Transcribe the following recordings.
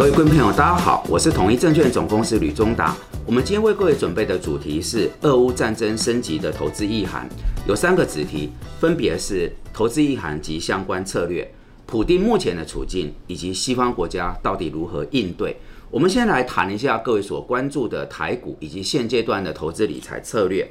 各位观众朋友，大家好，我是统一证券总公司吕中达。我们今天为各位准备的主题是俄乌战争升级的投资意涵，有三个子题，分别是投资意涵及相关策略、普丁目前的处境以及西方国家到底如何应对。我们先来谈一下各位所关注的台股以及现阶段的投资理财策略。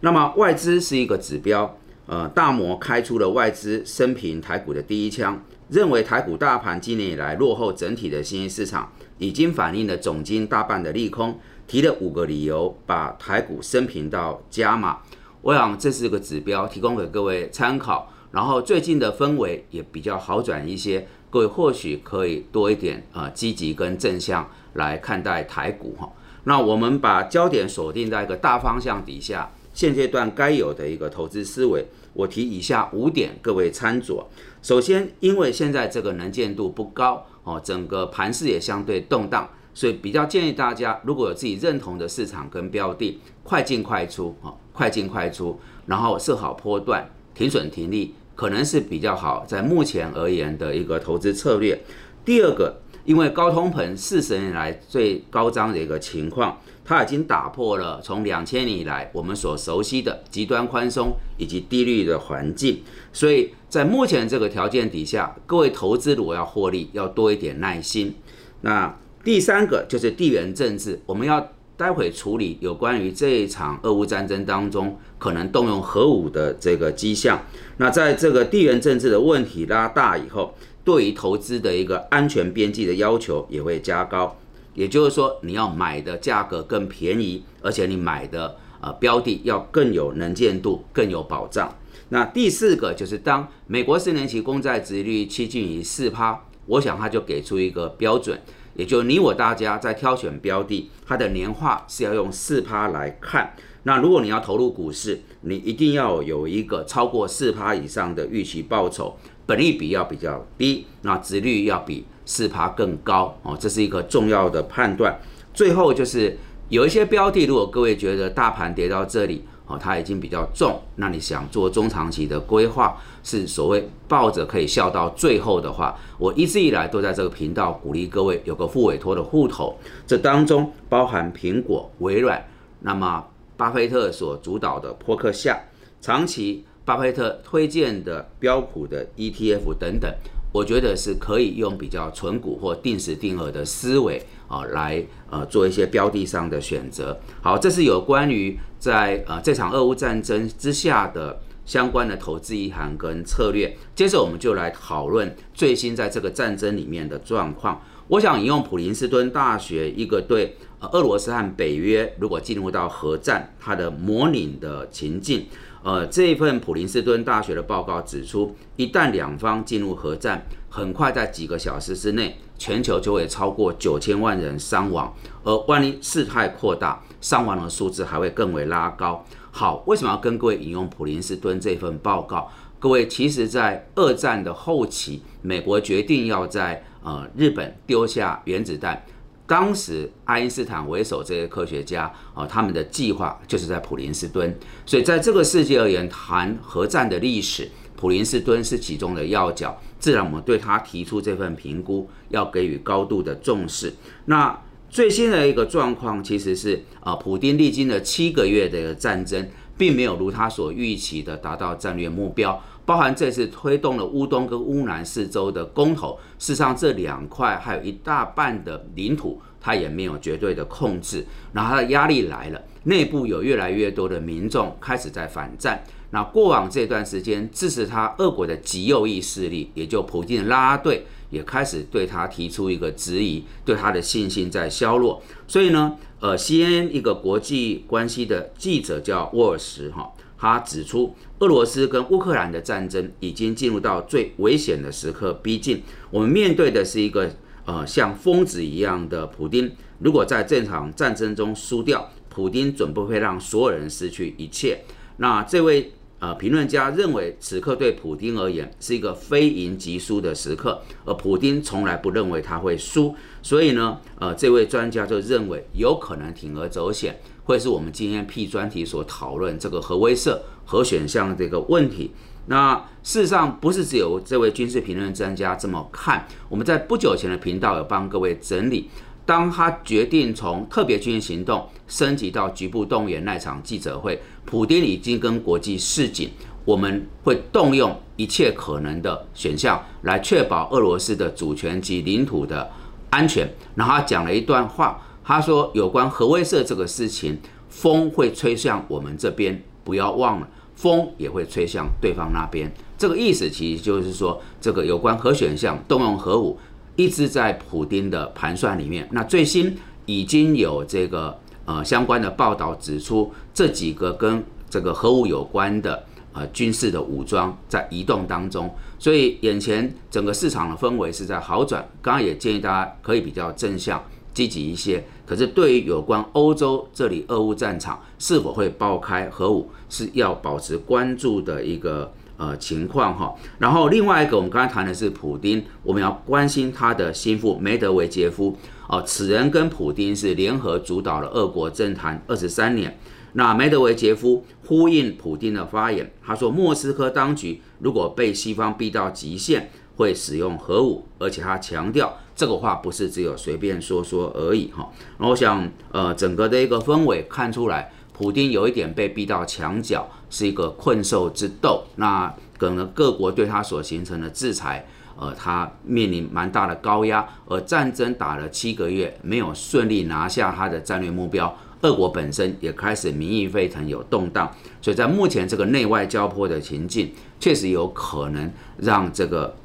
那么外资是一个指标，呃，大摩开出了外资生平台股的第一枪。认为台股大盘今年以来落后整体的新兴市场，已经反映了总金大半的利空，提了五个理由把台股升平到加码。我想这是个指标，提供给各位参考。然后最近的氛围也比较好转一些，各位或许可以多一点啊积极跟正向来看待台股哈。那我们把焦点锁定在一个大方向底下，现阶段该有的一个投资思维。我提以下五点，各位参酌。首先，因为现在这个能见度不高哦，整个盘势也相对动荡，所以比较建议大家，如果有自己认同的市场跟标的，快进快出哦，快进快出，然后设好波段，停损停利，可能是比较好，在目前而言的一个投资策略。第二个，因为高通膨四十年来最高涨的一个情况。它已经打破了从两千年以来我们所熟悉的极端宽松以及低利率的环境，所以在目前这个条件底下，各位投资如果要获利，要多一点耐心。那第三个就是地缘政治，我们要待会处理有关于这一场俄乌战争当中可能动用核武的这个迹象。那在这个地缘政治的问题拉大以后，对于投资的一个安全边际的要求也会加高。也就是说，你要买的价格更便宜，而且你买的呃标的要更有能见度、更有保障。那第四个就是，当美国四年期公债殖率趋近于四趴，我想它就给出一个标准，也就你我大家在挑选标的，它的年化是要用四趴来看。那如果你要投入股市，你一定要有一个超过四趴以上的预期报酬，本利比要比较低，那值率要比。四趴更高哦，这是一个重要的判断。最后就是有一些标的，如果各位觉得大盘跌到这里哦，它已经比较重，那你想做中长期的规划，是所谓抱着可以笑到最后的话，我一直以来都在这个频道鼓励各位有个副委托的户头，这当中包含苹果、微软，那么巴菲特所主导的破克夏，长期巴菲特推荐的标普的 ETF 等等。我觉得是可以用比较纯股或定时定额的思维啊，来呃做一些标的上的选择。好，这是有关于在呃这场俄乌战争之下的相关的投资意涵跟策略。接着我们就来讨论最新在这个战争里面的状况。我想引用普林斯顿大学一个对俄罗斯和北约如果进入到核战它的模拟的情境。呃，这一份普林斯顿大学的报告指出，一旦两方进入核战，很快在几个小时之内，全球就会超过九千万人伤亡。而万一事态扩大，伤亡的数字还会更为拉高。好，为什么要跟各位引用普林斯顿这份报告？各位，其实，在二战的后期，美国决定要在呃日本丢下原子弹。当时爱因斯坦为首这些科学家啊，他们的计划就是在普林斯顿。所以在这个世界而言，谈核战的历史，普林斯顿是其中的要角。自然，我们对他提出这份评估，要给予高度的重视。那最新的一个状况，其实是啊，普丁历经了七个月的战争，并没有如他所预期的达到战略目标。包含这次推动了乌东跟乌南四周的公投，事实上这两块还有一大半的领土，他也没有绝对的控制。然后他的压力来了，内部有越来越多的民众开始在反战。那过往这段时间支持他俄国的极右翼势力，也就普京的拉拉队，也开始对他提出一个质疑，对他的信心在削弱。所以呢，呃，CNN 一个国际关系的记者叫沃尔什哈。他指出，俄罗斯跟乌克兰的战争已经进入到最危险的时刻逼近。我们面对的是一个呃像疯子一样的普丁。如果在这场战争中输掉，普丁准不会让所有人失去一切。那这位呃评论家认为，此刻对普丁而言是一个非赢即输的时刻，而普丁从来不认为他会输。所以呢，呃，这位专家就认为有可能铤而走险。会是我们今天 P 专题所讨论这个核威慑核选项这个问题。那事实上不是只有这位军事评论专家这么看，我们在不久前的频道有帮各位整理，当他决定从特别军事行动升级到局部动员那场记者会，普京已经跟国际示警，我们会动用一切可能的选项来确保俄罗斯的主权及领土的安全。然后他讲了一段话，他说有关核威慑这个事情，风会吹向我们这边，不要忘了。风也会吹向对方那边，这个意思其实就是说，这个有关核选项动用核武，一直在普丁的盘算里面。那最新已经有这个呃相关的报道指出，这几个跟这个核武有关的呃军事的武装在移动当中，所以眼前整个市场的氛围是在好转。刚刚也建议大家可以比较正向。积极一些，可是对于有关欧洲这里俄乌战场是否会爆开核武，是要保持关注的一个呃情况哈。然后另外一个，我们刚才谈的是普丁，我们要关心他的心腹梅德韦杰夫哦，此人跟普丁是联合主导了俄国政坛二十三年。那梅德韦杰夫呼应普丁的发言，他说莫斯科当局如果被西方逼到极限。会使用核武，而且他强调这个话不是只有随便说说而已哈。然后我想，呃，整个的一个氛围看出来，普京有一点被逼到墙角，是一个困兽之斗。那可能各国对他所形成的制裁，呃，他面临蛮大的高压。而战争打了七个月，没有顺利拿下他的战略目标，俄国本身也开始民意沸腾，有动荡。所以在目前这个内外交迫的情境，确实有可能让这个。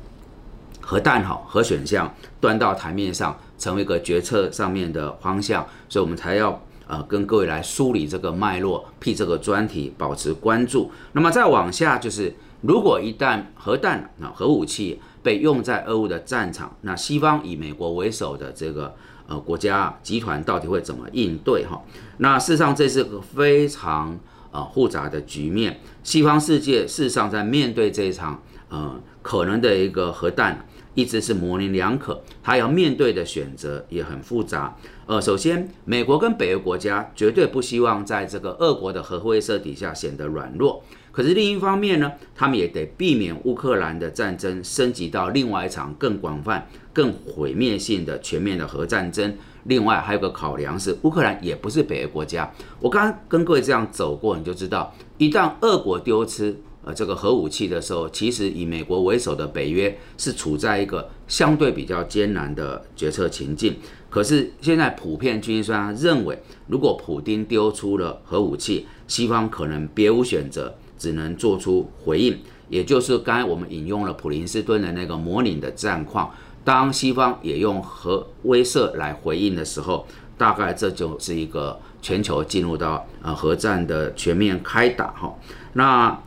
核弹好，核选项端到台面上，成为一个决策上面的方向，所以我们才要呃跟各位来梳理这个脉络，辟这个专题，保持关注。那么再往下就是，如果一旦核弹啊核武器被用在俄乌的战场，那西方以美国为首的这个呃国家集团到底会怎么应对哈？那事实上这是个非常呃复杂的局面，西方世界事实上在面对这一场呃可能的一个核弹。一直是模棱两可，他要面对的选择也很复杂。呃，首先，美国跟北约国家绝对不希望在这个俄国的核威慑底下显得软弱。可是另一方面呢，他们也得避免乌克兰的战争升级到另外一场更广泛、更毁灭性的全面的核战争。另外还有个考量是，乌克兰也不是北约国家。我刚刚跟各位这样走过，你就知道，一旦俄国丢失。呃，这个核武器的时候，其实以美国为首的北约是处在一个相对比较艰难的决策情境。可是现在普遍军事专家认为，如果普京丢出了核武器，西方可能别无选择，只能做出回应。也就是刚才我们引用了普林斯顿的那个模拟的战况，当西方也用核威慑来回应的时候，大概这就是一个全球进入到呃核战的全面开打哈。那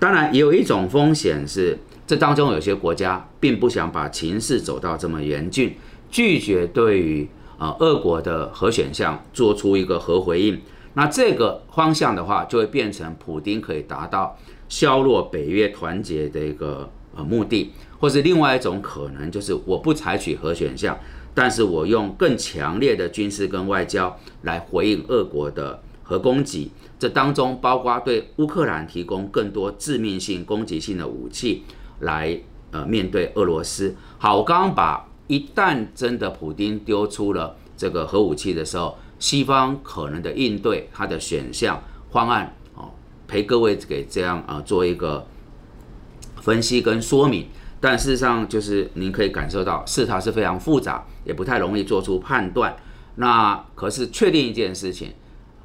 当然，也有一种风险是，这当中有些国家并不想把情势走到这么严峻，拒绝对于啊俄国的核选项做出一个核回应。那这个方向的话，就会变成普京可以达到削弱北约团结的一个呃目的，或是另外一种可能，就是我不采取核选项，但是我用更强烈的军事跟外交来回应俄国的。和攻击，这当中包括对乌克兰提供更多致命性、攻击性的武器，来呃面对俄罗斯。好，我刚刚把一旦真的普京丢出了这个核武器的时候，西方可能的应对它的选项方案哦，陪各位给这样啊做一个分析跟说明。但事实上就是您可以感受到，事态是非常复杂，也不太容易做出判断。那可是确定一件事情。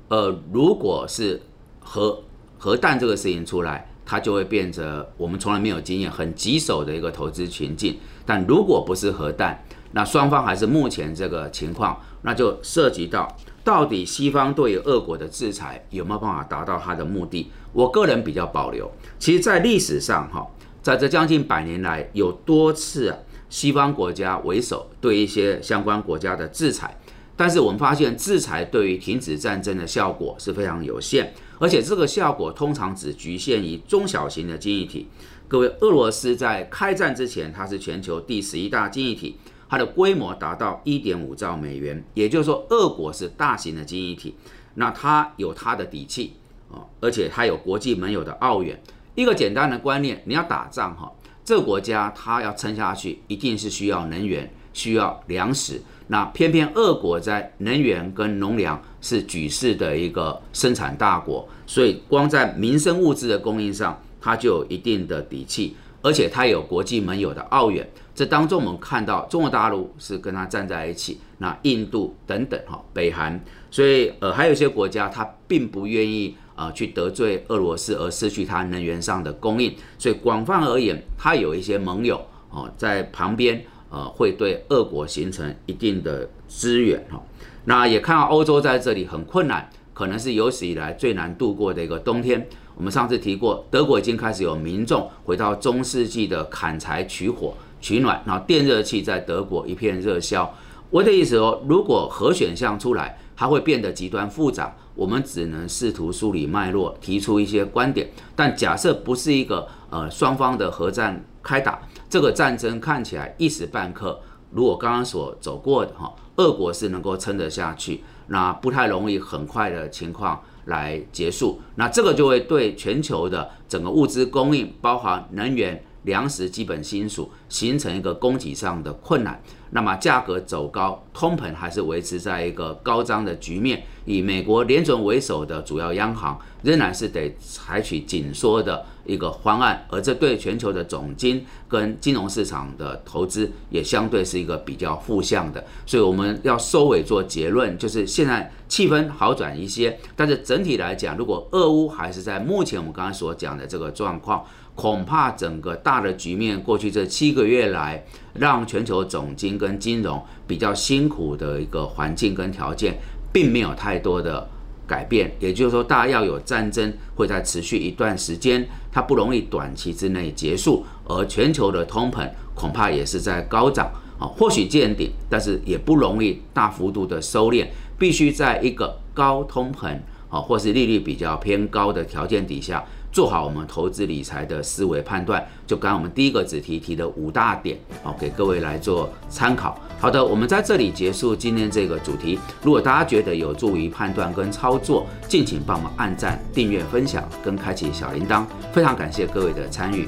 呃，如果是核核弹这个事情出来，它就会变成我们从来没有经验、很棘手的一个投资情境。但如果不是核弹，那双方还是目前这个情况，那就涉及到到底西方对于俄国的制裁有没有办法达到它的目的？我个人比较保留。其实，在历史上，哈，在这将近百年来，有多次，西方国家为首对一些相关国家的制裁。但是我们发现，制裁对于停止战争的效果是非常有限，而且这个效果通常只局限于中小型的经济体。各位，俄罗斯在开战之前，它是全球第十一大经济体，它的规模达到一点五兆美元，也就是说，俄国是大型的经济体，那它有它的底气啊，而且它有国际盟友的澳元，一个简单的观念，你要打仗哈，这个国家它要撑下去，一定是需要能源，需要粮食。那偏偏俄国在能源跟农粮是举世的一个生产大国，所以光在民生物资的供应上，它就有一定的底气，而且它有国际盟友的澳远。这当中我们看到中国大陆是跟它站在一起，那印度等等哈，北韩，所以呃还有一些国家它并不愿意啊去得罪俄罗斯而失去它能源上的供应，所以广泛而言，它有一些盟友哦在旁边。呃，会对俄国形成一定的支援哈。那也看到欧洲在这里很困难，可能是有史以来最难度过的一个冬天。我们上次提过，德国已经开始有民众回到中世纪的砍柴取火取暖，然后电热器在德国一片热销。我的意思说，如果核选项出来，它会变得极端复杂。我们只能试图梳理脉络，提出一些观点。但假设不是一个呃双方的核战开打。这个战争看起来一时半刻，如果刚刚所走过的哈，俄国是能够撑得下去，那不太容易很快的情况来结束，那这个就会对全球的整个物资供应，包含能源。粮食基本金属形成一个供给上的困难，那么价格走高，通膨还是维持在一个高涨的局面。以美国联准为首的主要央行仍然是得采取紧缩的一个方案，而这对全球的总金跟金融市场的投资也相对是一个比较负向的。所以我们要收尾做结论，就是现在气氛好转一些，但是整体来讲，如果俄乌还是在目前我们刚才所讲的这个状况。恐怕整个大的局面，过去这七个月来，让全球总金跟金融比较辛苦的一个环境跟条件，并没有太多的改变。也就是说，大家要有战争会在持续一段时间，它不容易短期之内结束。而全球的通膨恐怕也是在高涨啊，或许见顶，但是也不容易大幅度的收敛，必须在一个高通膨啊，或是利率比较偏高的条件底下。做好我们投资理财的思维判断，就刚我们第一个子题提的五大点，好给各位来做参考。好的，我们在这里结束今天这个主题。如果大家觉得有助于判断跟操作，敬请帮忙按赞、订阅、分享跟开启小铃铛。非常感谢各位的参与。